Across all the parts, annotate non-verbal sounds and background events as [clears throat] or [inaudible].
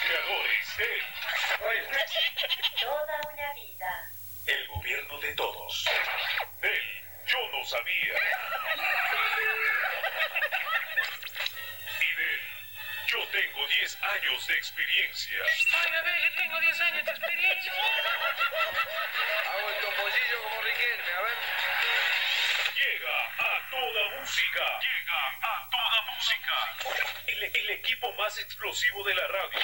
creadores de Toda una vida. El gobierno de todos. Él, yo no sabía. Y de él, yo tengo 10 años de experiencia. Ay, a ver, yo tengo 10 años de experiencia. Hago el topollillo como Riquelme, a ver. Llega a toda música. Llega a toda el equipo más explosivo de la radio.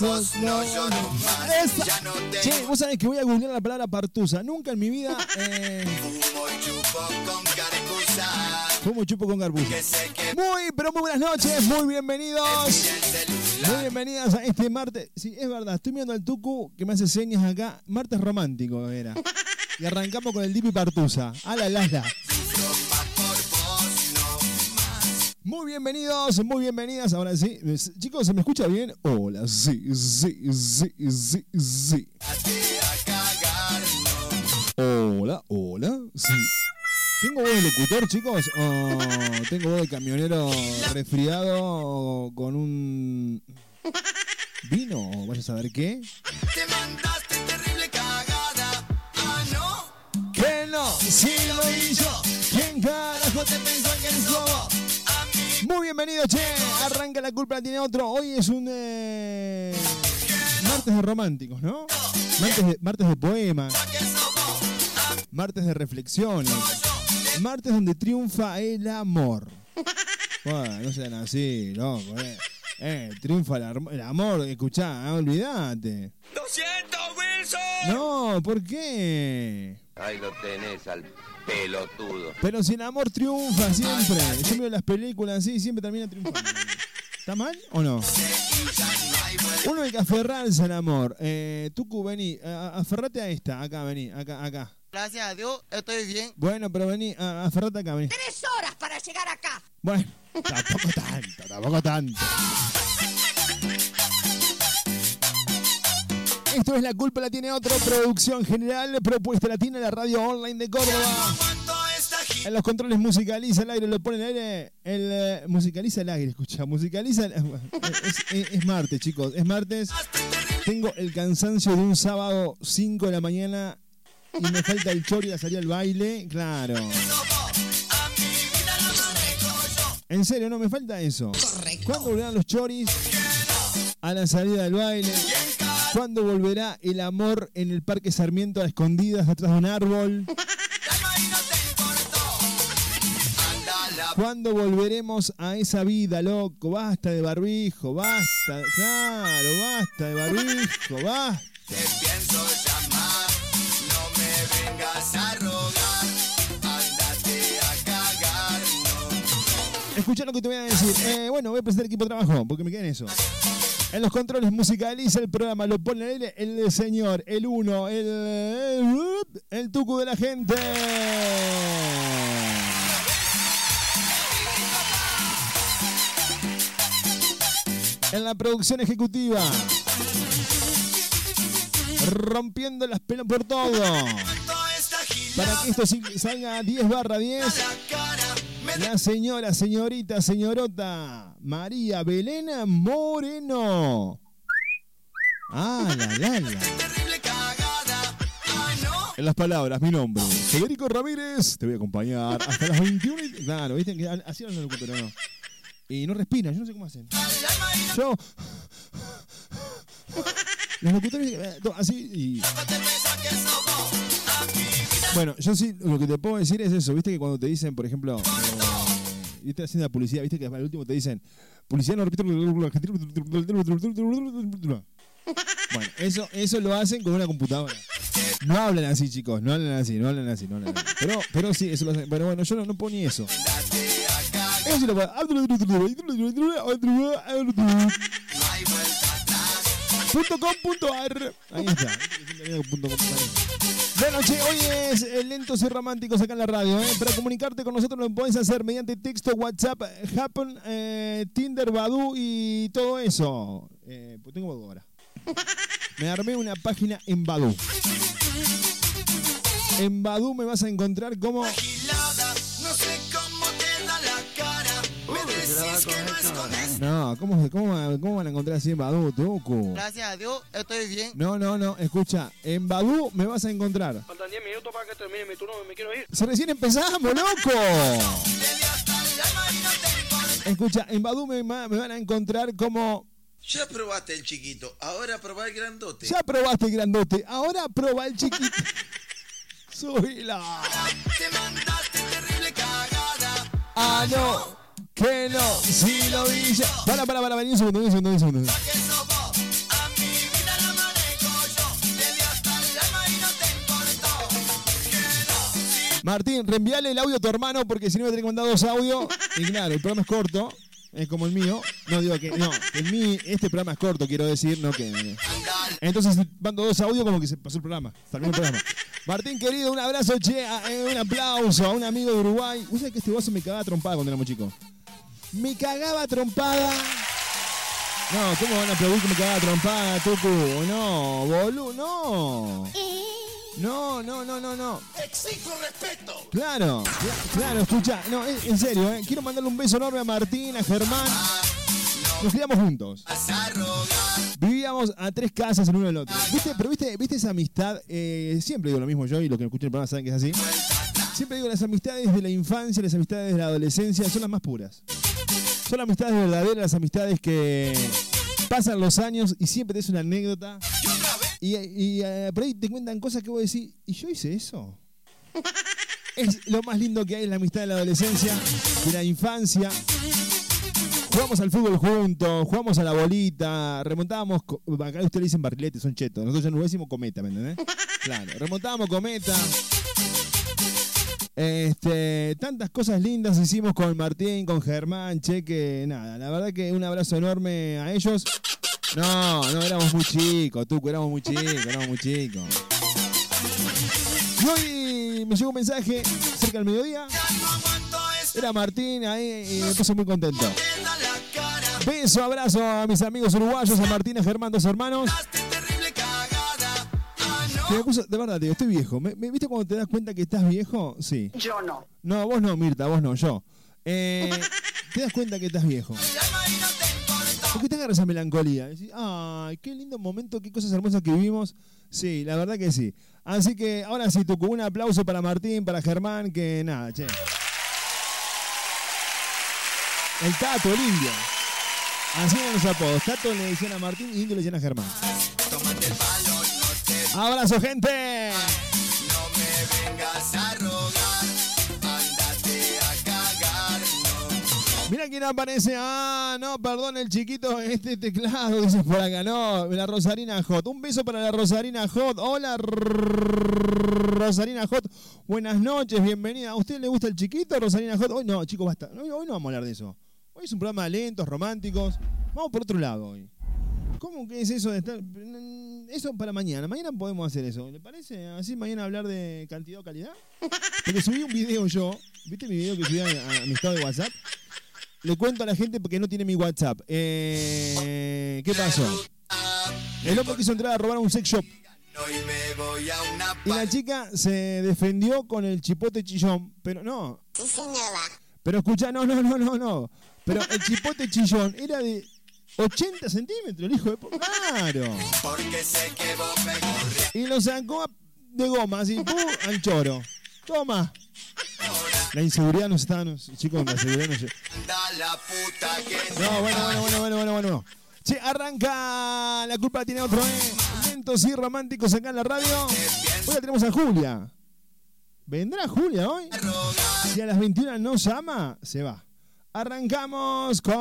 No lloro más, Esa- ya no Che, tengo vos sabés que voy a googlear la palabra partusa. Nunca en mi vida eh, fumo y chupo con carcusa. fumo chupo con que Muy, pero muy buenas noches, muy bienvenidos. Muy bienvenidas a este martes. Sí, es verdad, estoy viendo al Tucu que me hace señas acá. Martes romántico era. Y arrancamos con el Dipi Partusa. Ala, la, la. Muy bienvenidos, muy bienvenidas. Ahora sí, chicos, ¿se me escucha bien? Hola, sí, sí, sí, sí, sí. Hola, hola, sí. ¿Tengo voz de locutor, chicos? ¿O tengo voz de camionero resfriado con un vino? Vaya a saber qué. Te mandaste terrible cagada. Ah, no. ¡Que no! ¡Sí lo hizo! ¿Quién carajo te pensó que eres bobo? Muy bienvenido, che. Arranca la culpa, tiene otro. Hoy es un eh, martes de románticos, ¿no? Martes de, martes de poemas, martes de reflexiones, martes donde triunfa el amor. Bueno, no sean así, loco, eh. Eh, triunfa el, el amor, escuchá, ah, olvídate. ¡Lo siento, Wilson! No, ¿por qué? Ahí lo tenés al pelotudo. Pero si el amor triunfa siempre. Yo miro las películas así y siempre termina triunfando. ¿Está mal o no? Uno hay que aferrarse al amor. Eh, Tucu, vení, a- aferrate a esta. Acá, vení, acá, acá. Gracias a Dios, estoy bien. Bueno, pero vení, a- aferrate acá, vení. Tres horas para llegar acá. Bueno, tampoco tanto, tampoco tanto. Esto es La Culpa la tiene otro, producción general, propuesta latina, la radio online de Córdoba. En los controles musicaliza el aire, lo pone el aire. El, eh, musicaliza el aire, escucha. Musicaliza. el- [laughs] es, es- es martes, chicos. Es martes. Tengo el cansancio de un sábado 5 de la mañana y me falta el chori a salir al baile. Claro. En serio, no me falta eso. Correcto. ¿Cuándo volverán los choris a la salida del baile? ¿Cuándo volverá el amor en el Parque Sarmiento a escondidas detrás de un árbol? [laughs] ¿Cuándo volveremos a esa vida, loco? Basta de barbijo, basta, claro, basta de barbijo, [laughs] basta. te pienso llamar. No me vengas a rogar. Ándate a cagar, no. Escucha lo que te voy a decir. Eh, bueno, voy a presentar equipo de trabajo, porque me queda en eso. En los controles musicaliza el programa, lo pone aire el señor, el uno, el, el, el tucu de la gente. En la producción ejecutiva. Rompiendo las pelas por todo. Para que esto salga a 10 barra 10. La señora, señorita, señorota María Belena Moreno. Ah, la, la, la. no. En las palabras, mi nombre, Federico Ramírez, te voy a acompañar hasta las 21. y- Claro, viste que así hablan los locutores, ¿no? Y no respiran, yo no sé cómo hacen. No Yo. [laughs] Los locutores eh, así y... Bueno, yo sí lo que te puedo decir es eso, viste que cuando te dicen, por ejemplo, eh, viste haciendo la publicidad, viste que al último te dicen, publicidad no repite Bueno, eso, eso lo hacen con una computadora. No hablan así, chicos, no hablan así, no hablan así, no hablan así. Pero, pero sí, eso lo hacen. Pero bueno, yo no, no puedo ni eso. Eso lo puedo. Punto com punto ar. Ahí está. Punto com punto ar. Bueno, che, hoy es Lentos y Románticos acá en la radio. ¿eh? Para comunicarte con nosotros lo podés hacer mediante texto, WhatsApp, Happen, eh, Tinder, Badu y todo eso. Eh, pues tengo Badu ahora. Me armé una página en Badu. En Badu me vas a encontrar como decís que no ¿cómo, cómo, cómo van a encontrar así en Badu, Tucu? Gracias a Dios, estoy bien. No, no, no, escucha, en Badu me vas a encontrar. Faltan 10 minutos para que termine mi turno, me quiero ir. Si recién empezamos, loco. Escucha, en Badu me, van a encontrar como Ya probaste el chiquito, ahora probá el grandote. ya probaste el grandote, ahora proba el chiquito. [laughs] Subila. Te mandaste terrible cagada. Ah, no, que no, si lo vi ya. Para, para, para, vení un segundo, un segundo, un segundo. Yo. Martín, reenviale el audio a tu hermano porque si no me tenés que mandar dos audios. Y claro, el programa es corto, es como el mío. No digo que, no, que el mío, este programa es corto, quiero decir, no que. Entonces mando dos audios como que se pasó el programa. Terminó el programa. Martín, querido, un abrazo, che, eh, un aplauso a un amigo de Uruguay. Sabés que este vaso me cagaba trompada cuando éramos chicos. Me cagaba trompada. No, ¿cómo van a aplaudir que me cagaba trompada, Tucu? No, boludo, no. No, no, no, no, no. Exijo respeto. Claro, cla- claro, escucha, no, en, en serio, ¿eh? quiero mandarle un beso enorme a Martín, a Germán. Nos criamos juntos. Vivíamos a tres casas en uno del otro. ¿Viste? Pero viste, viste esa amistad, eh, siempre digo lo mismo yo y los que me escuchan el programa saben que es así. Siempre digo las amistades de la infancia, las amistades de la adolescencia son las más puras. Son las amistades verdaderas, las amistades que pasan los años y siempre te es una anécdota. Y, y, eh, por ahí te cuentan cosas que vos decís, ¿y yo hice eso? [laughs] Es lo más lindo que hay en la amistad de la adolescencia, de la infancia. Jugamos al fútbol juntos, jugamos a la bolita, remontábamos, acá ustedes le dicen barrilete, son chetos, nosotros ya nos decimos cometa, ¿me entendés? [laughs] Claro, remontábamos cometa. Este, tantas cosas lindas hicimos con Martín, con Germán, che, que nada, la verdad que un abrazo enorme a ellos. No, no, éramos muy chicos, tú, éramos muy chicos, éramos muy chicos. Y hoy me llegó un mensaje cerca del mediodía. Era Martín ahí y me puso muy contento. Beso, abrazo a mis amigos uruguayos, a Martín, a Germán, dos hermanos. Me puso- de verdad, te digo, estoy viejo. ¿Me, me- ¿Viste cuando te das cuenta que estás viejo? Sí. Yo no. No, vos no, Mirta, vos no, yo. Eh, [laughs] te das cuenta que estás viejo. Porque te agarra esa melancolía. Ay, qué lindo momento, qué cosas hermosas que vivimos. Sí, la verdad que sí. Así que ahora sí, Tucu, un aplauso para Martín, para Germán, que nada, che. El Tato, el indio. Así eran los apodos. Tato le decían a Martín y indio le decían a Germán. Abrazo, gente. Vengas a Mira quién aparece. Ah, no, perdón, el chiquito, este teclado, [laughs] dice por acá. No, la Rosarina Hot. Un beso para la Rosarina Hot. Hola, Rosarina Hot. Buenas noches, bienvenida. ¿A usted le gusta el chiquito, Rosarina Hot? Hoy no, chicos, basta. Hoy, no vamos a hablar de eso. Hoy es un programa de lentos, románticos. Vamos por otro lado hoy. ¿Cómo que es eso de estar.? Eso para mañana. Mañana podemos hacer eso. ¿Le parece? Así mañana hablar de cantidad o calidad. Porque subí un video yo. ¿Viste mi video que subí a mi estado de WhatsApp? Le cuento a la gente porque no tiene mi WhatsApp. Eh, ¿Qué pasó? El hombre quiso entrar a robar un sex shop. A Y la chica se defendió con el chipote chillón. Pero no. Pero escucha, no, no, no, no, no. Pero el chipote chillón era de 80 centímetros, el hijo de... Claro. Y lo sacó a- de goma, así, ¡pum! al choro. Toma. La inseguridad nos está... nos- chicos, la inseguridad nos... [laughs] No, bueno, bueno, bueno, bueno, bueno, bueno. Che, arranca. La culpa la tiene otro, ¿eh? y románticos acá en la radio. Hoy la tenemos a Julia. ¿Vendrá Julia hoy? Si a las 21 no llama, se va. Arrancamos con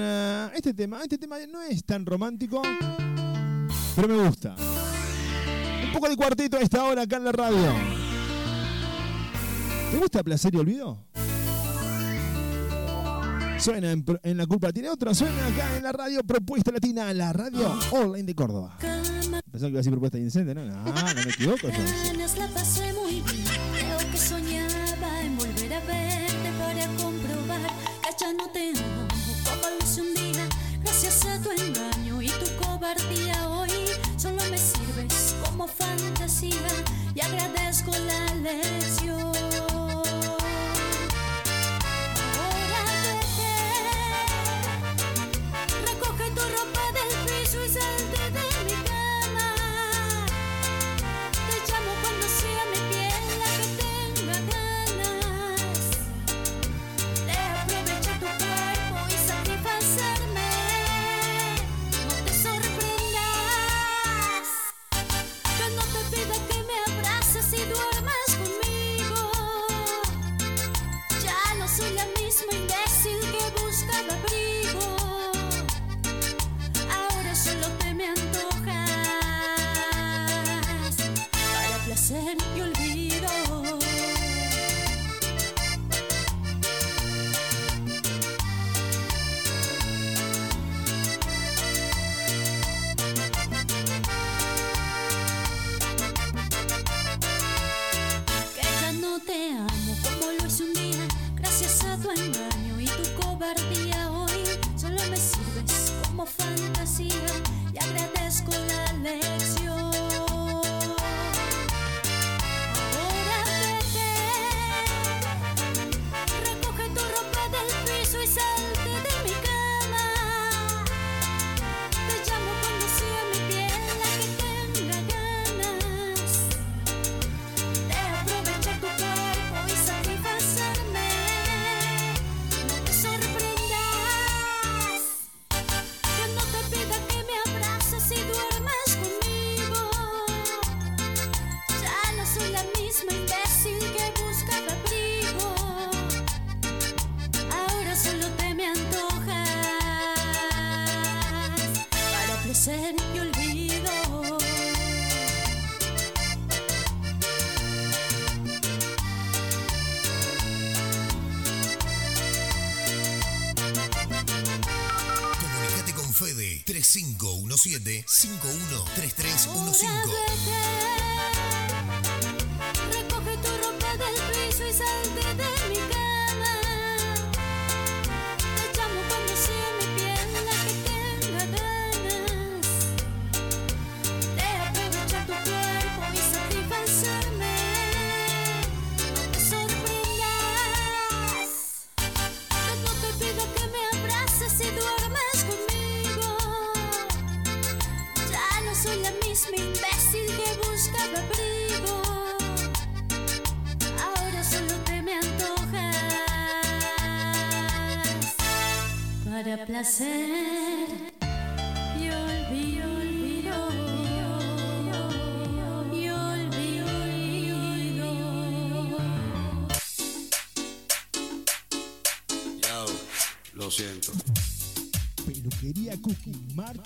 eh, este tema. Este tema no es tan romántico, pero me gusta. Un poco de cuarteto a esta hora acá en la radio. ¿Te gusta Placer y Olvido? Suena en, en La Culpa Tiene Otra, suena acá en la radio Propuesta Latina, la radio online de Córdoba. Pensaba que iba a decir Propuesta Incente, ¿no? No, no me [laughs] equivoco. yo. Ganas la pasé muy bien. Creo que soñaba en volver a verte para comprobar que ya no te amo como lo hice un día. Gracias a tu engaño y tu cobardía hoy solo me sirves como fantasía y agradezco la lección. Comunicate con Fede tres cinco uno siete cinco uno tres tres uno cinco. Para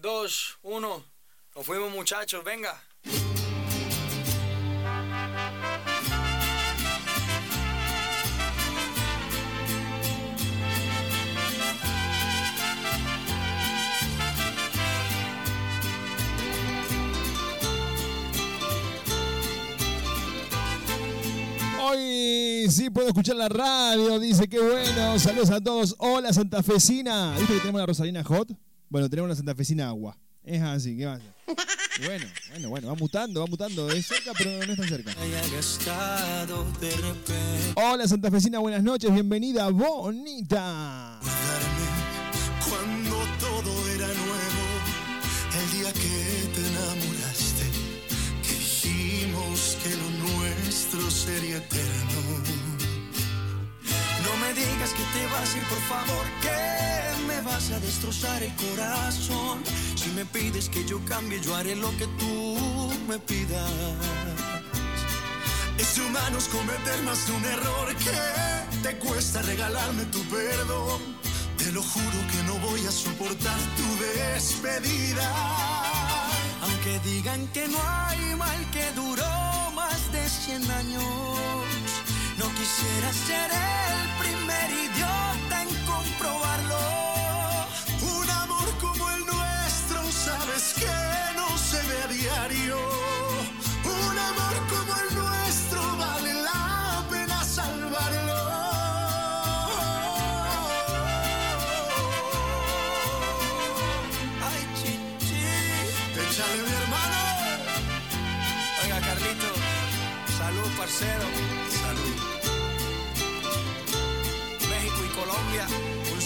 dos, uno. Nos fuimos muchachos, venga. Hoy sí puedo escuchar la radio, dice que bueno. Saludos a todos. Hola Santafesina. ¿Viste que tenemos la Rosalina Hot? Bueno, tenemos la Santafesina Agua. Es así, ¿qué pasa? Y Bueno, bueno, bueno, va mutando, va mutando. Es cerca, pero no es tan cerca. Hola Santafesina, buenas noches, bienvenida, bonita. Cuando todo era nuevo, el día que te enamoraste, que dijimos que lo nuestro sería eterno. No me digas que te vas a ir, por favor, que vas a destrozar el corazón. Si me pides que yo cambie, yo haré lo que tú me pidas. Es de humanos cometer más de un error que te cuesta regalarme tu perdón. Te lo juro que no voy a soportar tu despedida. Aunque digan que no hay mal que duró más de 100 años. No quisiera ser el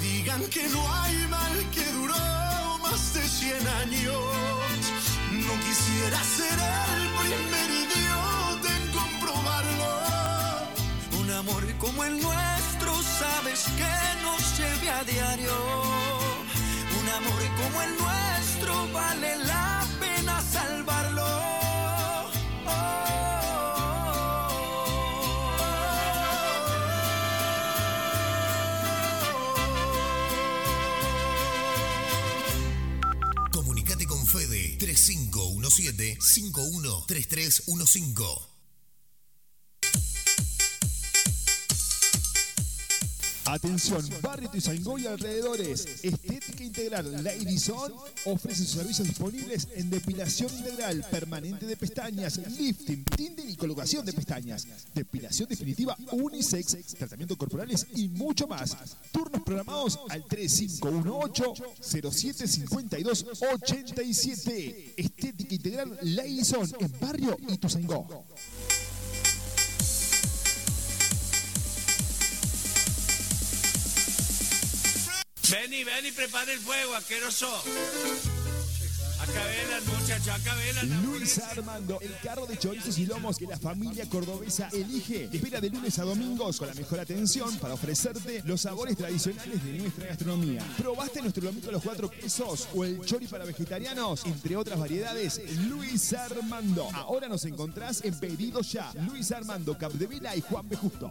Digan que no hay mal que duró más de 100 años. No quisiera ser el primer idiota en comprobarlo. Un amor como el nuestro, sabes que nos lleve a diario. Un amor como el nuestro vale la pena salvarlo. 3517-513315. Atención, Barrio Tizangó y alrededores. Estética Integral Ladies On ofrece sus servicios disponibles en depilación integral, permanente de pestañas, lifting, tinding y colocación de pestañas, depilación definitiva unisex, tratamientos corporales y mucho más. Turnos programados al 3518-075287. Estética Integral Ladies On en Barrio Ituzaingó. Ven y ven y prepara el fuego, asqueroso. Muchachos. Luis Armando, el carro de chorizos y lomos que la familia cordobesa elige. Te espera de lunes a domingos con la mejor atención para ofrecerte los sabores tradicionales de nuestra gastronomía. ¿Probaste nuestro lomito a los cuatro quesos o el chori para vegetarianos? Entre otras variedades, Luis Armando. Ahora nos encontrás en Pedido Ya. Luis Armando, Capdevila y Juan B. Justo.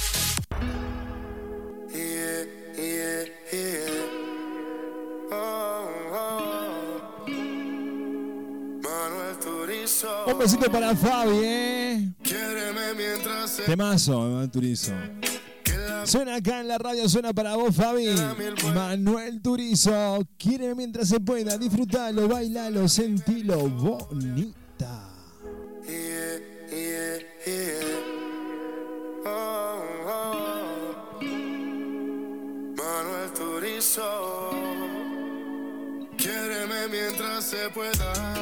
Besito para Fabi, ¿eh? Quiéreme mientras se Temazo, Manuel Turizo. Suena acá en la radio, suena para vos, Fabi. Manuel Turizo. Quiere mientras se pueda. Disfrutalo, bailalo, sentilo. Bonita. Yeah, yeah, yeah. Oh, oh. Manuel Turizo. Quiéreme mientras se pueda.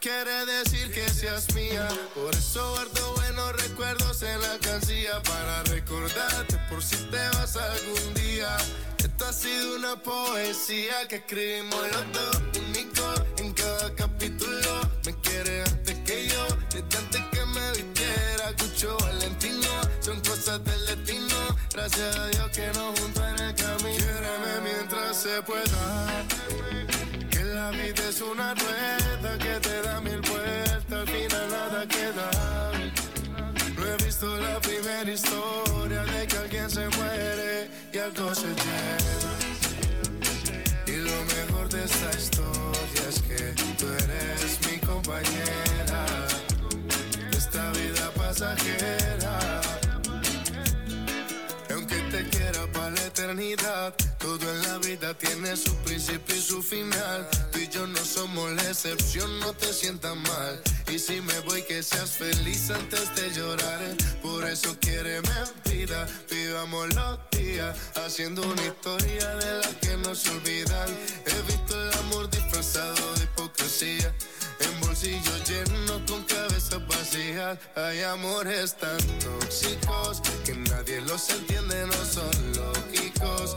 Quiere decir que seas mía. Por eso guardo buenos recuerdos en la alcancía para recordarte por si te vas algún día. Esta ha sido una poesía que escribimos los dos, único en cada capítulo. Me quiere antes que yo, desde antes que me vistiera. Cucho Valentino, son cosas del destino. Gracias a Dios que nos juntó en el camino. Quiéreme mientras se pueda. Que la vida es una rueda la primera historia de que alguien se muere y algo se lleva. Y lo mejor de esta historia es que tú eres mi compañera de esta vida pasajera. Aunque te quiera para la eternidad, todo en la vida tiene su principio y su final. Tú y yo no somos la excepción, no te sientas mal. Y si me voy, que seas feliz antes de llorar. Por eso quiere vida, vivamos los días, haciendo una historia de la que no se olvidan. He visto el amor disfrazado de hipocresía. En bolsillos llenos con cabezas vacías Hay amores tan tóxicos Que nadie los entiende, no son lógicos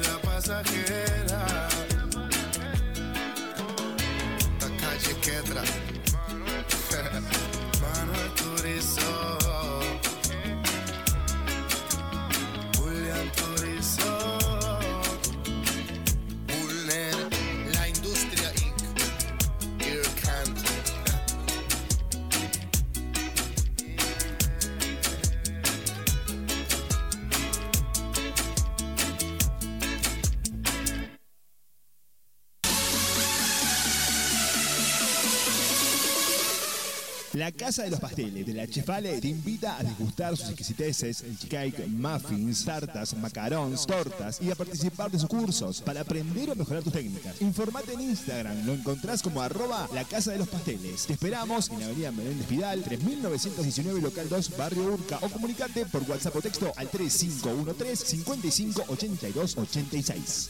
pasajera. La Casa de los Pasteles de la Chefale te invita a degustar sus exquisiteces, cheesecake, muffins, tartas, macarons, tortas y a participar de sus cursos para aprender o mejorar tus técnicas. Informate en Instagram, lo encontrás como arroba la Casa de los Pasteles. Te esperamos en la Avenida Menéndez Pidal, 3919 Local 2, Barrio Urca o comunicate por WhatsApp o texto al 3513 55 82 86.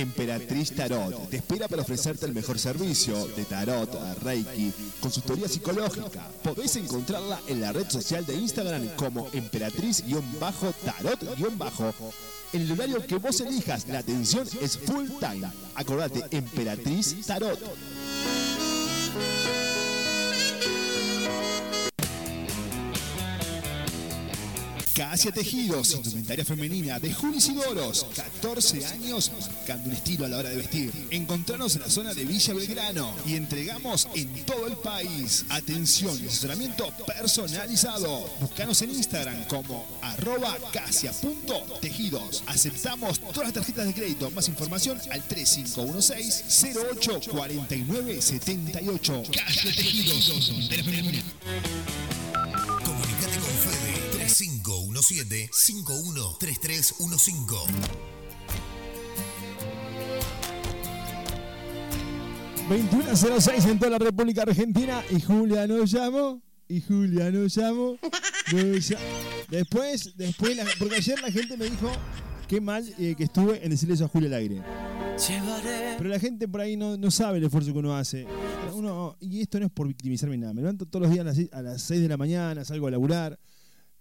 Emperatriz Tarot te espera para ofrecerte el mejor servicio de tarot, reiki, consultoría psicológica. Podés encontrarla en la red social de Instagram como emperatriz-tarot- En el horario que vos elijas, la atención es full time. Acordate, Emperatriz Tarot. Casia Tejidos, indumentaria femenina de Juli Sidoros, 14 años marcando un estilo a la hora de vestir. Encontranos en la zona de Villa Belgrano y entregamos en todo el país. Atención y asesoramiento personalizado. Búscanos en Instagram como arroba casia.tejidos. Aceptamos todas las tarjetas de crédito. Más información al 3516 08 49 78. Casia Tejidos, 3517-513315. 2106 en toda la República Argentina y Julia nos llamó y Julia nos llamó. Después, después, la- porque ayer la gente me dijo qué mal eh, que estuve en decirle eso a Julia al aire. Pero la gente por ahí no, no sabe el esfuerzo que uno hace. Uno, y esto no es por victimizarme nada. Me levanto todos los días a las, seis- a las 6 de la mañana, salgo a laburar,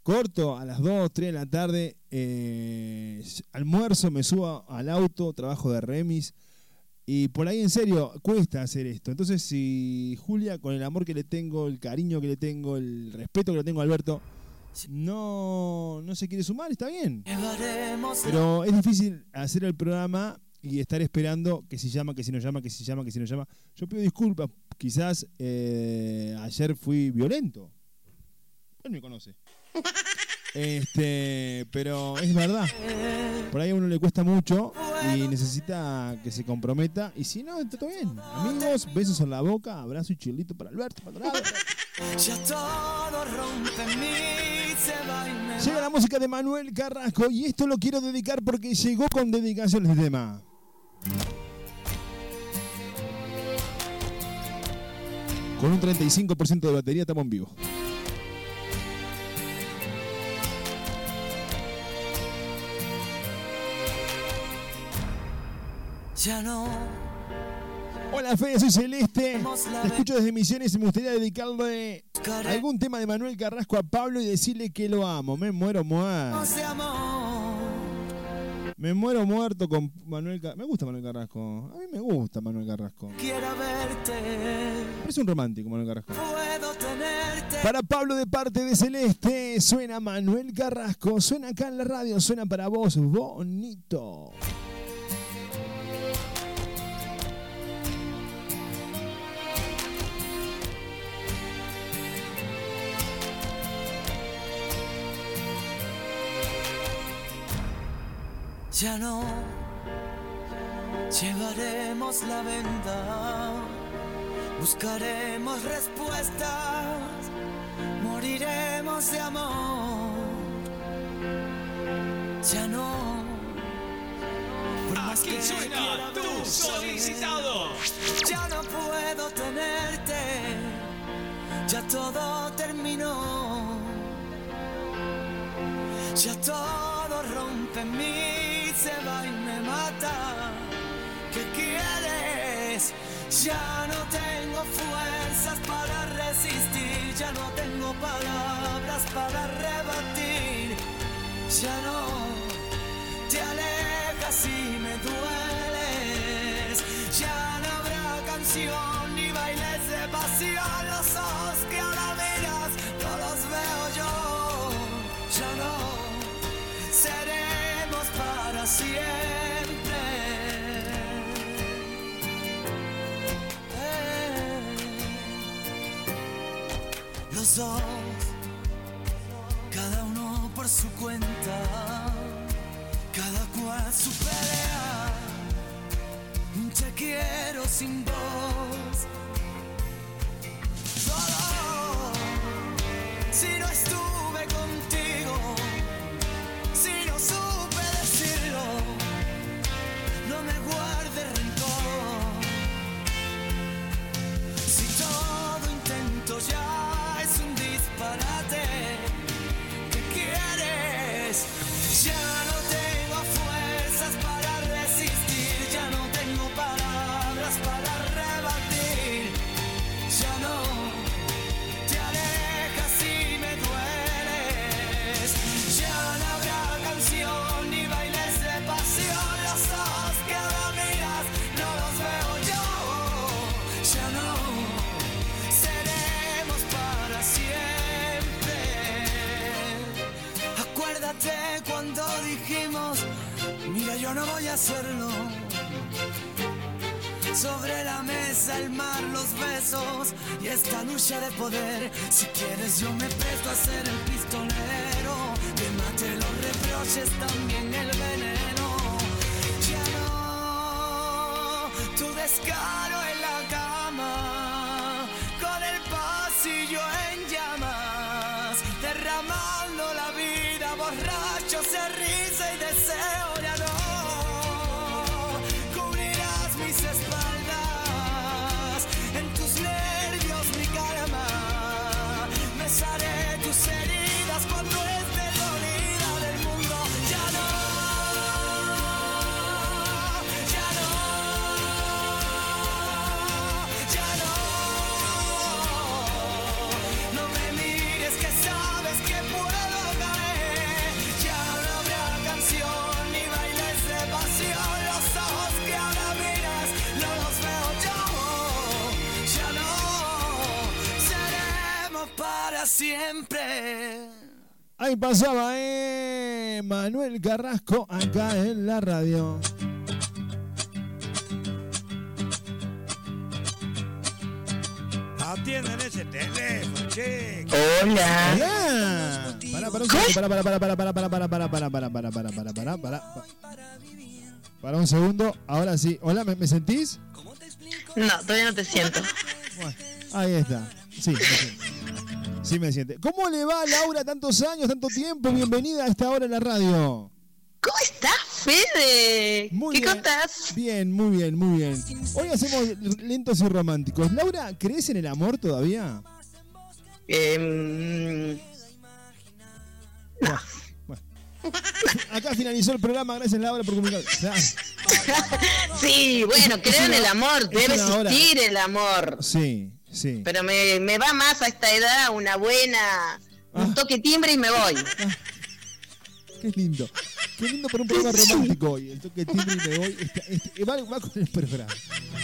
corto a las 2, 3 de la tarde, eh, almuerzo, me subo al auto, trabajo de remis. Y por ahí en serio, cuesta hacer esto. Entonces, si Julia, con el amor que le tengo, el cariño que le tengo, el respeto que le tengo a Alberto, no, no se quiere sumar, está bien. Pero es difícil hacer el programa y estar esperando que si llama, que si no llama, que si llama, que si no llama. Yo pido disculpas, quizás eh, ayer fui violento. Él me conoce. Este, pero es verdad. Por ahí a uno le cuesta mucho y necesita que se comprometa. Y si no, está todo bien. Amigos, besos en la boca, abrazo y chilito para Alberto, para Dorado. Ya todo rompe en mí, se va y me Llega la música de Manuel Carrasco y esto lo quiero dedicar porque llegó con dedicación el tema. Con un 35% de batería estamos en vivo. Ya no. Hola Fede, soy Celeste. Te escucho desde Misiones y me gustaría dedicarle algún tema de Manuel Carrasco a Pablo y decirle que lo amo. Me muero muerto. Me muero muerto con Manuel Carrasco. Me gusta Manuel Carrasco. A mí me gusta Manuel Carrasco. Quiero verte, Es un romántico Manuel Carrasco. puedo tenerte. Para Pablo de parte de Celeste, suena Manuel Carrasco, suena acá en la radio, suena para vos, bonito. Ya no llevaremos la venda, buscaremos respuestas, moriremos de amor. Ya no. Por más Aquí que suena tu solicitado. Ya no puedo tenerte, ya todo terminó. Ya todo rompe en mí, se va y me mata. ¿Qué quieres? Ya no tengo fuerzas para resistir, ya no tengo palabras para rebatir. Ya no te alejas y me dueles. Ya no habrá canción cada uno por su cuenta, cada cual su pelea. Te quiero sin voz. De poder. Si quieres yo me presto a ser el pistolero. Que mate los reproches, también el veneno. Ya no, tu descaro en la cama. Con el pasillo en llamas. Derramando la vida, borracho, se risa y deseo Ahí pasaba, eh, Manuel Carrasco acá en la radio. Atiendan ese teléfono, che. Hola. Para, para un segundo, para, para, para, para, para, para, para, para, para, para, para, para, para, para, para un segundo. Ahora sí. Hola, ¿me, me sentís? No, todavía no te siento. Bueno, ahí está. Sí, me siento. Sí me siente. ¿Cómo le va, Laura? Tantos años, tanto tiempo. Bienvenida a esta hora en la radio. ¿Cómo estás, Fede? Muy ¿Qué bien. contás? Bien, muy bien, muy bien. Hoy hacemos lentos y románticos. Laura, ¿crees en el amor todavía? Em, Acá finalizó el programa. Gracias, Laura, por comunicar. [laughs] sí, bueno, creo en el amor. Debe existir el amor. Sí, sí. Pero me, me va más a esta edad una buena. Un toque timbre y me voy. [laughs] Qué lindo. Qué lindo para un programa romántico hoy. El toque timbre y me voy. Está- este- va, va con el programa.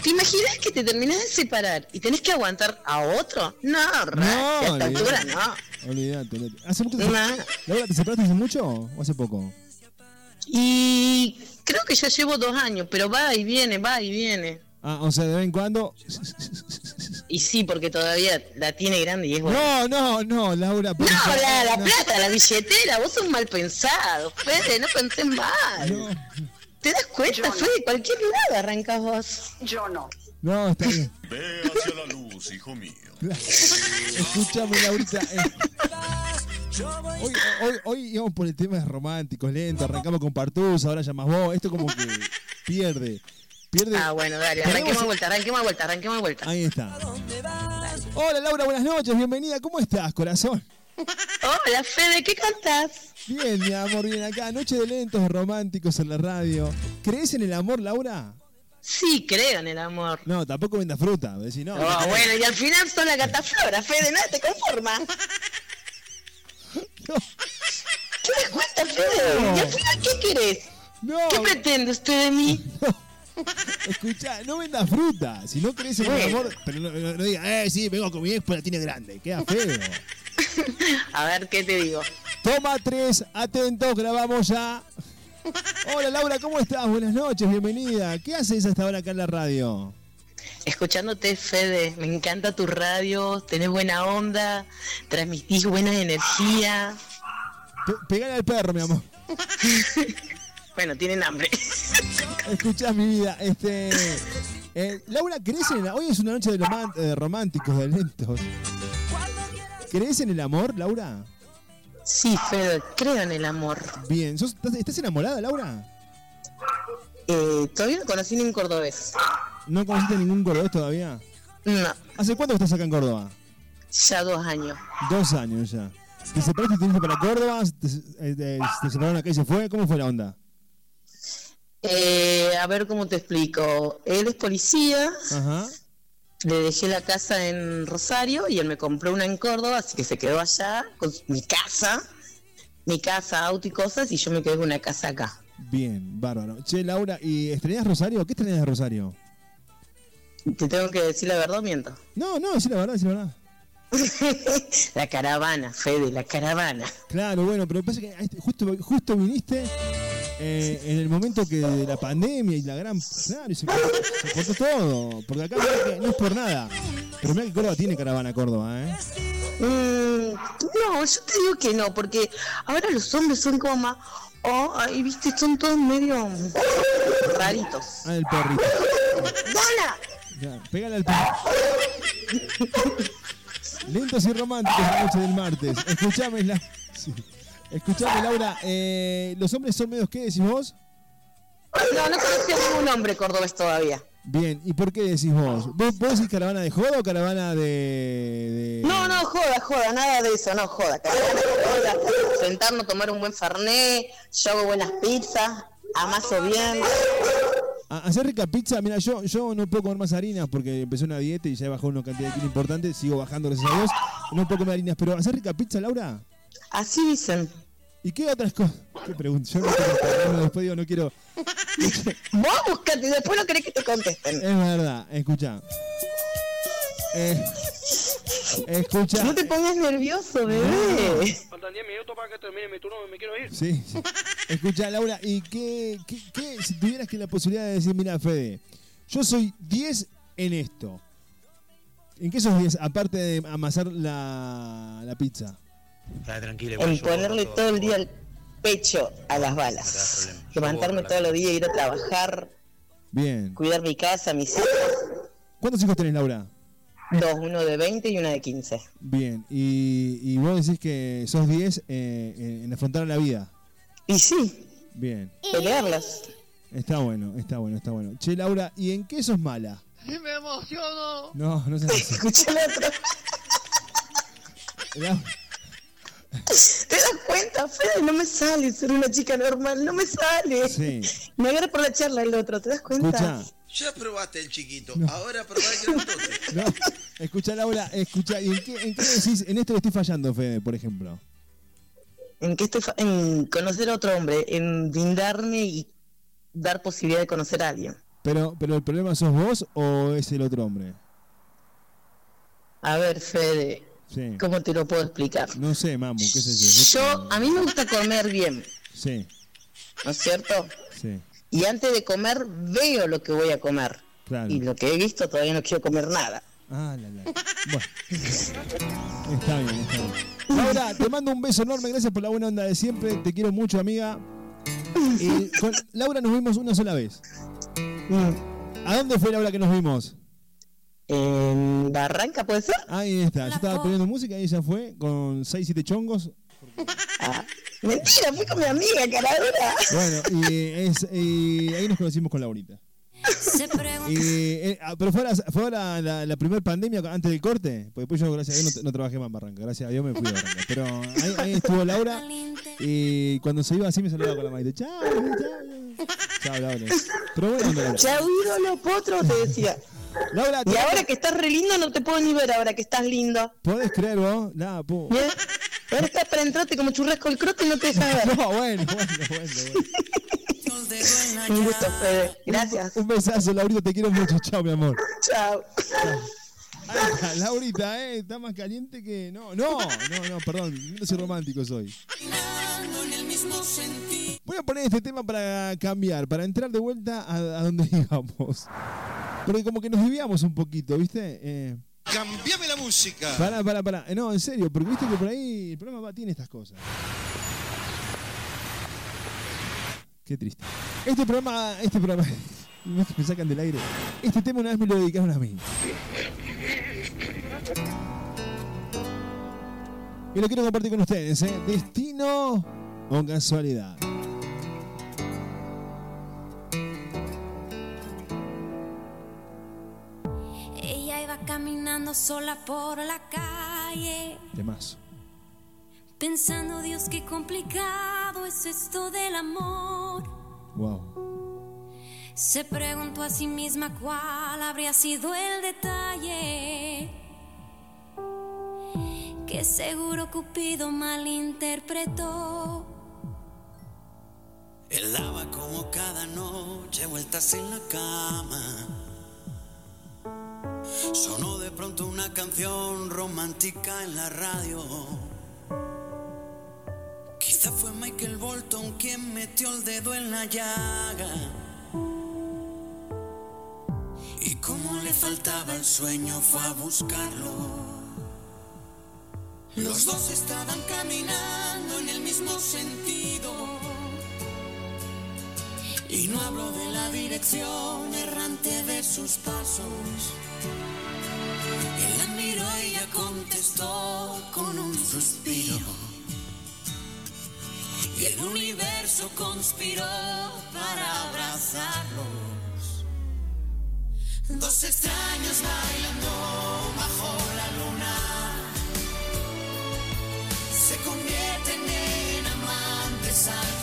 ¿Te imaginas que te terminas de separar y tenés que aguantar a otro? No, No, a esta altura no. Olvídate, olvídate. ¿Hace mucho te- No. Laura, ¿te separaste hace mucho o hace poco? Y creo que ya llevo dos años, pero va y viene, va y viene. Ah, o sea, de vez en cuando. Y sí, porque todavía la tiene grande y es No, buena. no, no, Laura. por No, favor, la, la no. plata, la billetera, vos sos mal pensado, Fede, no pensés mal. ¿Te das cuenta, Fede? Cualquier lado arrancas vos. Yo no. No, está bien. Ve hacia la luz, hijo mío. [laughs] Escúchame, Laurita. eh. Hoy, hoy, hoy íbamos por el tema de románticos, lento. Arrancamos con Partusa, ahora llamas vos. Esto como que pierde. Pierde. Ah, bueno, dale, arranquemos vuelta, arranquemos vuelta, arranquemos vuelta. Ahí está. Hola Laura, buenas noches, bienvenida. ¿Cómo estás, corazón? [laughs] Hola, Fede, ¿qué cantás? Bien, mi amor, bien acá. Noche de lentos románticos en la radio. ¿Crees en el amor, Laura? Sí, creo en el amor. No, tampoco vendas fruta. Decís, no, Oh, no, bueno, y al final son la cataflora, Fede, nada te conforma. [laughs] ¿Qué das cuenta, Fede? No. ¿Y al final qué querés? No. ¿Qué pretende usted de mí? [laughs] [laughs] Escucha, no vendas fruta. Si no crees en el amor, pero no, no, no digas, eh, sí, vengo con mi ex, pero la tiene grande. Queda feo. [laughs] A ver, ¿qué te digo? Toma tres, atentos, grabamos ya. Hola Laura, ¿cómo estás? Buenas noches, bienvenida. ¿Qué haces hasta ahora acá en la radio? Escuchándote, Fede, me encanta tu radio, tenés buena onda, transmitís buena energía. Pe- pegale al perro, mi amor. [laughs] Bueno, tienen hambre. [laughs] Escuchá mi vida, este. eh, Laura, ¿crees en el Hoy es una noche de roman- eh, románticos, de lentos. ¿Crees en el amor, Laura? Sí, Fede, creo en el amor. Bien, ¿sos- estás, estás enamorada, Laura? Eh, todavía no conocí ningún cordobés. ¿No conociste ningún cordobés todavía? No, ¿Hace cuánto estás acá en Córdoba? ya dos años. Dos años ya. ¿Te separaste y te para Córdoba? ¿Te, eh, te- te separaron acá y se fue? ¿Cómo fue la onda? Eh, a ver cómo te explico. Él es policía, Ajá. le dejé la casa en Rosario y él me compró una en Córdoba, así que se quedó allá con mi casa, mi casa, auto y cosas, y yo me quedé con una casa acá. Bien, bárbaro. Che, Laura, ¿y estrenas Rosario? ¿Qué estrenas de Rosario? ¿Te tengo que decir la verdad o miento? No, no, sí la verdad, sí la verdad. [laughs] La caravana, Fede, la caravana. Claro, bueno, pero pasa que este- justo, justo viniste eh, en el momento que de la pandemia y la gran. Claro, y se, cortó- se cortó todo. Porque acá no es por nada. Pero mira que Córdoba tiene caravana Córdoba, ¿eh? Mm, no, yo te digo que no, porque ahora los hombres son como más. Oh, ahí viste, son todos medio raritos. Ah, el perrito. ¡Dala! Ya, pégale al perro. Lentos y románticos la noche del martes. Escuchame, la... sí. Escuchame, Laura. eh, ¿Los hombres son medios qué decís vos? No, no conocí a ningún hombre cordobés todavía. Bien, ¿y por qué decís vos? ¿Vos, vos decís caravana de joda o caravana de, de- No, no, joda, joda, nada de eso, no, joda. caravana, joda. Sentarnos, tomar un buen fernet, yo hago buenas pizzas, amaso bien. Hacer rica pizza, mira, yo, yo no puedo comer más harinas porque empecé una dieta y ya he bajado una cantidad de kilos importante, sigo bajando gracias a Dios, no puedo comer harinas, pero hacer rica pizza, Laura. Así dicen. ¿Y qué otras cosas? ¿Qué pregunta? Yo no quiero bueno, después digo, no quiero. [laughs] Vos buscate, después no querés que te contesten. Es verdad, escucha. Eh, escucha. No te pongas nervioso, bebé. Faltan 10 minutos para que termine mi turno y me quiero ir. Sí, sí. Escucha, Laura, ¿y qué, qué, qué- si tuvieras que la posibilidad de decir, mira, Fede, yo soy 10 en esto? ¿En qué sos 10? Aparte de amasar la, la pizza. Tranquilo. En ponerle todo el día el pecho a las balas. Levantarme todos los días, ir a trabajar, Bien. cuidar mi casa, mis hijos. ¿Cuántos hijos tenés, Laura? Dos, uno de 20 y una de 15. Bien. Y, y vos decís que sos 10 eh, en, en afrontar la vida. Y sí, Bien. pelearlas. Está bueno, está bueno, está bueno. Che, Laura, ¿y en qué sos mala? Me emociono. No, no. [laughs] Escucha el otro. Lau- ¿Te das cuenta, Fede? No me sale ser una chica normal, no me sale. Sí. Me agarra por la charla el otro, ¿te das cuenta? Escucha, Ya probaste el chiquito, ahora probá el grandote. [laughs] no, escucha, Laura, escucha, ¿y en qué, en qué decís? En esto le estoy fallando, Fede, por ejemplo. ¿En qué estoy? fa- En conocer a otro hombre, en brindarme y dar posibilidad de conocer a alguien. Pero, pero el problema sos vos o es el otro hombre? A ver, Fede, Sí. ¿cómo te lo puedo explicar? No sé, mamu, qué sé yo. Yo, a mí me gusta comer bien, Sí, ¿no es cierto? sí, Y antes de comer veo lo que voy a comer. claro. Y lo que he visto todavía no quiero comer nada. Ah, la, la. Bueno. [laughs] Está bien, está bien. Laura, te mando un beso enorme, gracias por la buena onda de siempre. Te quiero mucho, amiga. Y con Laura nos vimos una sola vez. ¿A dónde fue Laura que nos vimos? En Barranca, ¿puede ser? Ahí está, yo estaba poniendo música y ella fue con 6, 7 chongos. Mentira, fui con mi amiga, caradura. Bueno, y, es- y ahí nos conocimos con Laurita. Y, eh, ah, pero fue, la, fue la, la, la primera pandemia antes del corte, porque después yo, gracias a Dios, no, no trabajé más en Barranca. Gracias a Dios me fui de Barranca. Pero ahí, ahí estuvo Laura y cuando se iba así me saludaba con la mano. Chao, chao. Chao, Laura. Pero bueno, Laura. Los potros, te decía. Laura, Y ahora que estás re lindo, no te puedo ni ver ahora que estás lindo. ¿podés creer vos? Nada. Bien. Ahora estás para entrarte como churrasco el crote y no te dejas ver. [laughs] No, bueno, bueno, bueno. Un gusto, Fede. Gracias. Un besazo, Laurita, te quiero mucho. Chao, mi amor. Chao. Laurita, eh, está más caliente que. No, no, no, no, perdón, no soy romántico soy. Voy a poner este tema para cambiar, para entrar de vuelta a, a donde [laughs] íbamos. Porque como que nos desviamos un poquito, ¿viste? Eh, Cambiame la música. pará, pará, pará. Eh, no, en serio, porque viste que por ahí el programa va, tiene estas cosas. Qué triste. Este programa, este programa, [laughs] me sacan del aire. Este tema una vez me lo dedicaron a mí. Y lo quiero compartir con ustedes, ¿eh? Destino o casualidad. Caminando sola por la calle, De más. pensando, Dios, qué complicado es esto del amor. Wow. Se preguntó a sí misma cuál habría sido el detalle que seguro Cupido malinterpretó. Él daba como cada noche vueltas en la cama. Sonó de pronto una canción romántica en la radio. Quizá fue Michael Bolton quien metió el dedo en la llaga. Y como le faltaba el sueño fue a buscarlo. Los dos estaban caminando en el mismo sentido. Y no hablo de la dirección errante de sus pasos. Él la miró y ella contestó con un suspiro. Y el universo conspiró para abrazarlos. Dos extraños bailando bajo la luna se convierten en amantes al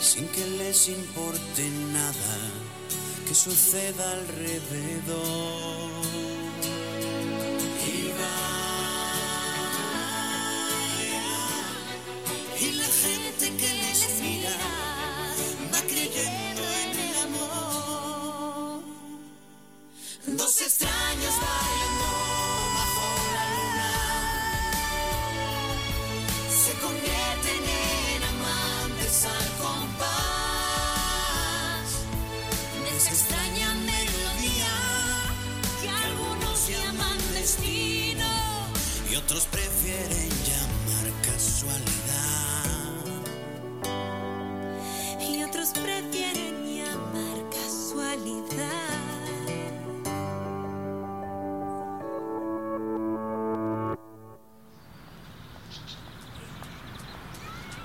Sin que les importe nada que suceda alrededor. Casualidad. Y otros prefieren llamar casualidad.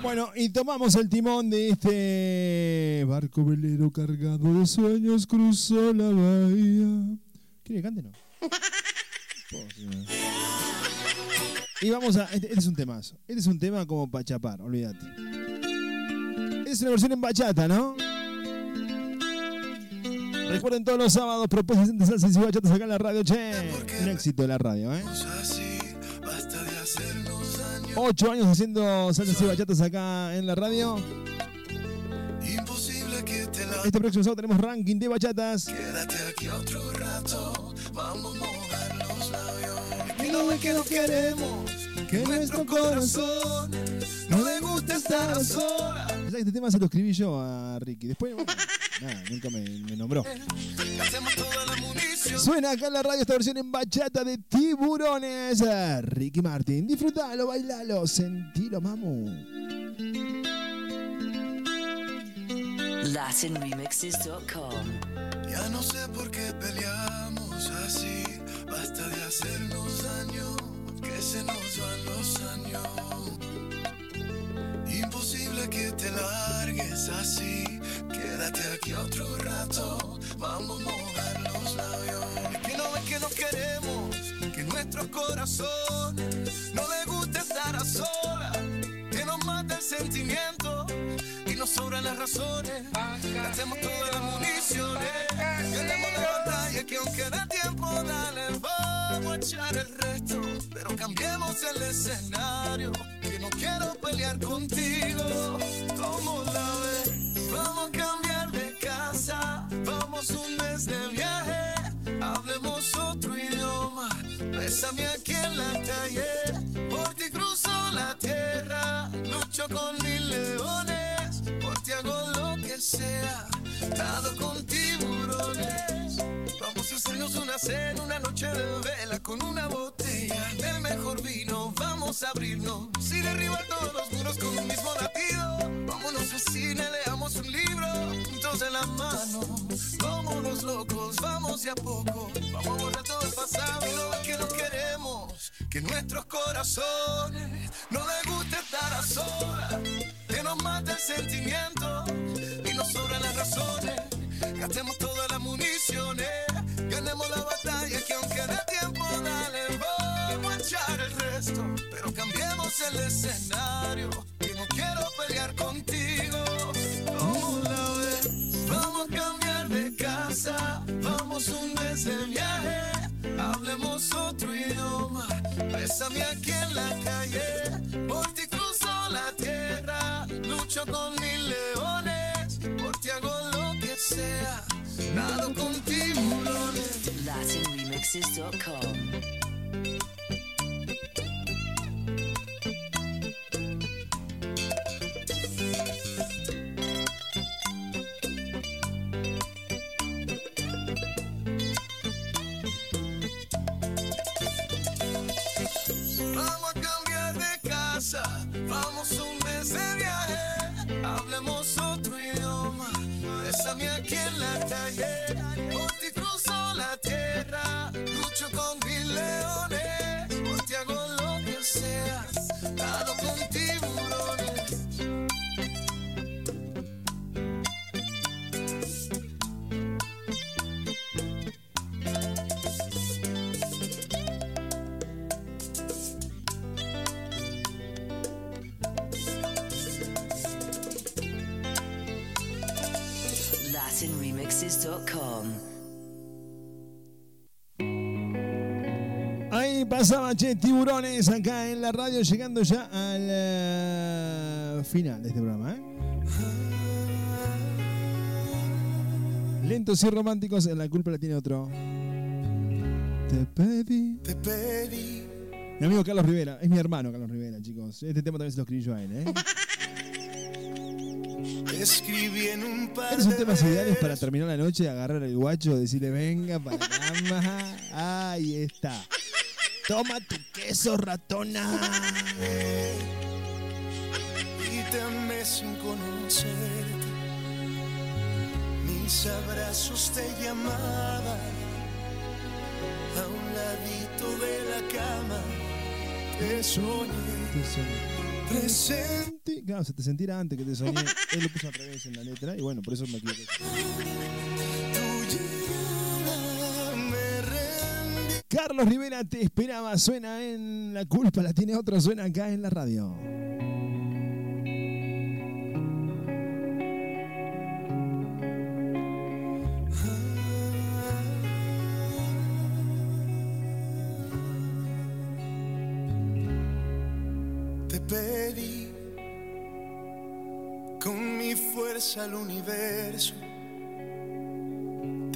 Bueno, y tomamos el timón de este barco velero cargado de sueños, cruzó la bahía. ¿Quiere que cante no? [laughs] Y vamos a. Este, este es un temazo. Este es un tema como para chapar, olvídate. Es una versión en bachata, ¿no? Recuerden todos los sábados propuestas de salsa y bachatas acá en la radio, che. Un éxito de la radio, ¿eh? Ocho años haciendo salsas y bachatas acá en la radio. Imposible que te la Este próximo sábado tenemos ranking de bachatas. Quédate aquí otro rato, vamos a mojar los labios. Y no es que no queremos que nuestro corazón no le gusta estar sola. ¿Sabes que Este tema se lo escribí yo a Ricky. Después, bueno, nada, nunca me, me nombró. Hacemos toda la munición. Suena acá en la radio esta versión en bachata de tiburones. Ricky Martin, disfrutalo, bailalo, sentilo, mamu. LatinRemixes.com. Ya no sé por qué peleamos así. Basta de hacernos se nos van los años. Imposible que te largues así. Quédate aquí otro rato. Vamos a mojar los labios. Que no ves que no queremos que nuestros corazones no le gusta estar a solas. Que nos mata el sentimiento y nos sobran las razones. Gastemos todas las municiones. Ganemos la batalla que aunque da tiempo, dale, vamos a echar el resto. Pero cambiemos el escenario. Que no quiero pelear contigo. ¿Cómo la ves? Vamos a cambiar de casa. Vamos un mes de viaje. Hablemos otro idioma. Bésame aquí en la calle. Por ti cruzo la tierra. Lucho con mil leones. Por ti hago lo que sea. Nado con tiburones. Vamos a hacernos una cena, una noche de vela con una botella del mejor vino. Vamos a abrirnos y derribar todos los muros con un mismo latido. Vámonos al cine, leamos un libro, juntos en la mano. Como los locos, vamos de a poco. Vamos a borrar todo el pasado y lo que no queremos. Que nuestros corazones no les guste estar a solas. Que nos mate el sentimiento y nos sobran las razones. Gastemos todas las municiones. Ganemos la batalla que aunque dé tiempo, dale, vamos a echar el resto. Pero cambiemos el escenario. Que no quiero pelear contigo. ¿Cómo la? Vamos a cambiar de casa. Vamos un mes de viaje. Hablemos otro idioma. Bésame aquí en la calle. Por ti cruzo la tierra. Lucho con mil leones. Por ti hago lo que sea. Nado con tiburones. LatinRemixes.com. Che, tiburones acá en la radio, llegando ya al eh, final de este programa, ¿eh? Lentos y románticos, la culpa la tiene otro. Te pedí. Te pedí. Mi amigo Carlos Rivera, es mi hermano Carlos Rivera, chicos. Este tema también se lo escribí yo a él, ¿eh? Escribí en un par Estos son temas ideales para terminar la noche, agarrar el guacho, decirle venga para la cama. Ahí está. Toma tu queso, ratona. y te amé sin conocerte. Mis abrazos te llamaban a un ladito de la cama. Te soñé. Presente. Claro, se te sentirá antes que te soñé. Él lo puso al revés en la letra y bueno, por eso me equivoqué. Carlos Rivera te esperaba, suena en La Culpa, la tiene otro, suena acá en la radio. Te pedí con mi fuerza al universo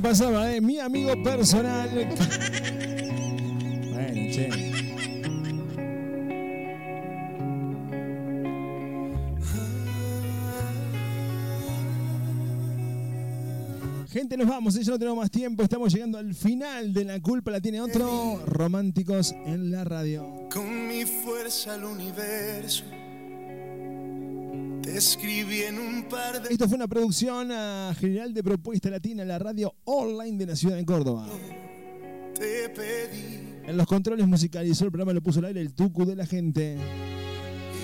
Pasaba, ¿eh? Mi amigo personal. Bueno, che. Gente, nos vamos, ya no tenemos más tiempo. Estamos llegando al final de La Culpa la tiene otro. Románticos en la radio. Con mi fuerza al universo, escribí en un par de Esto fue una producción ah, general de Propuesta Latina, la radio online de la ciudad de Córdoba. te pedí En los controles musicalizó el programa, lo puso al aire el tucu de la gente.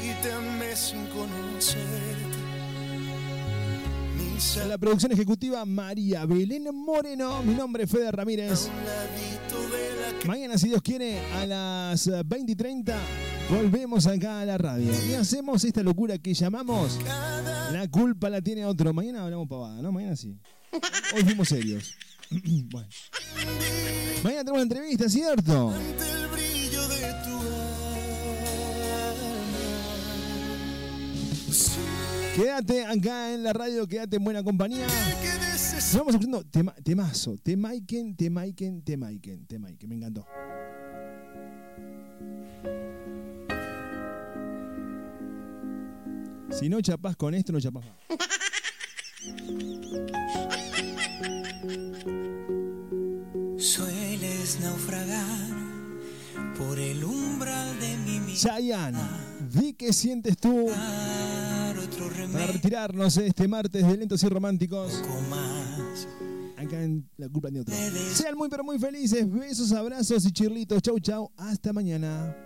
y te amé sin conocerte. En la producción ejecutiva, María Belén Moreno. Mi nombre es Fede Ramírez. la Mañana, si Dios quiere, a las eh, 20 y 30, volvemos acá a la radio. Y hacemos esta locura que llamamos La culpa la tiene otro. Mañana hablamos pavada, ¿no? Mañana sí. Hoy fuimos serios. [clears throat] bueno. Mañana tenemos una entrevista, ¿cierto? Quédate acá en la radio, quédate en buena compañía. Nos vamos escuchando tema, temazo, temaiken, temaiken, temaiken, temaiken. Me encantó. Si no chapás con esto, no chapás más. Sueles naufragar por el umbral de mi. Chayanne, vi que sientes tú para retirarnos este martes de lentos y románticos. Acá en La Culpa de Otro. Sean muy pero muy felices. Besos, abrazos y chirlitos. Chau, chau. Hasta mañana.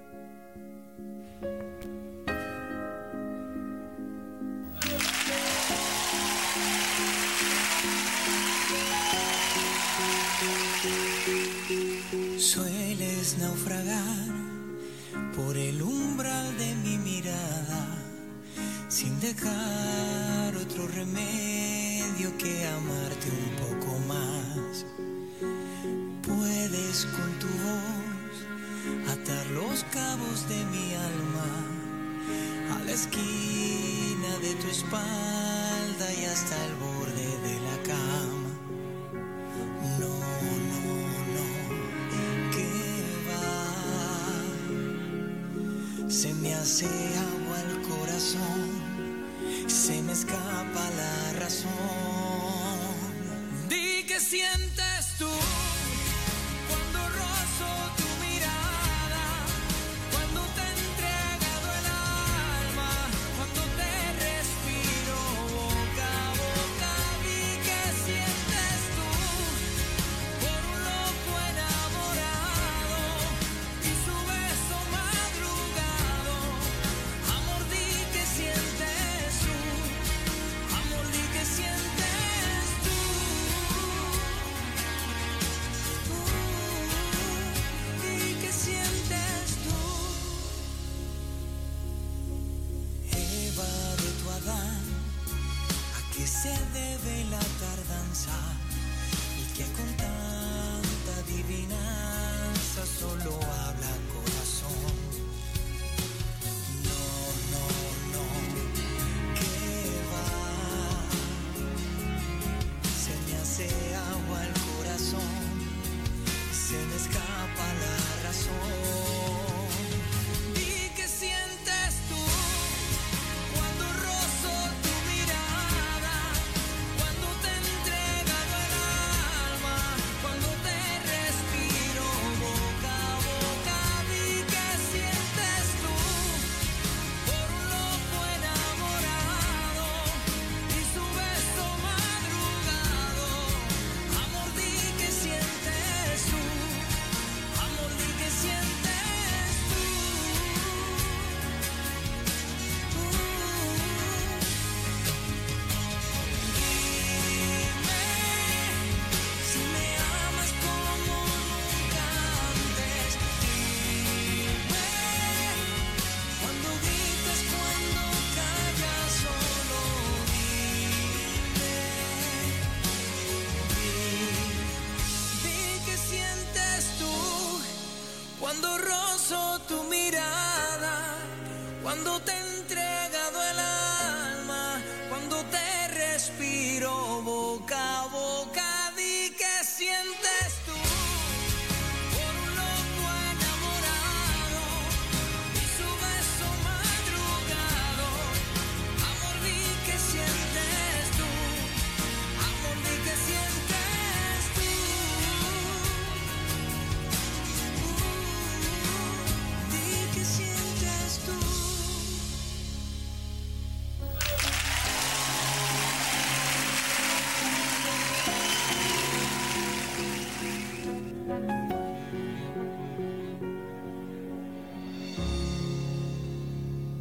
Sueles naufragar por el umbral de mi mirada, sin dejar otro remedio que amarte un poco más. Puedes con tu voz atar los cabos de mi alma a la esquina de tu espalda y hasta el borde de la cama. se agua al corazón, se me escapa.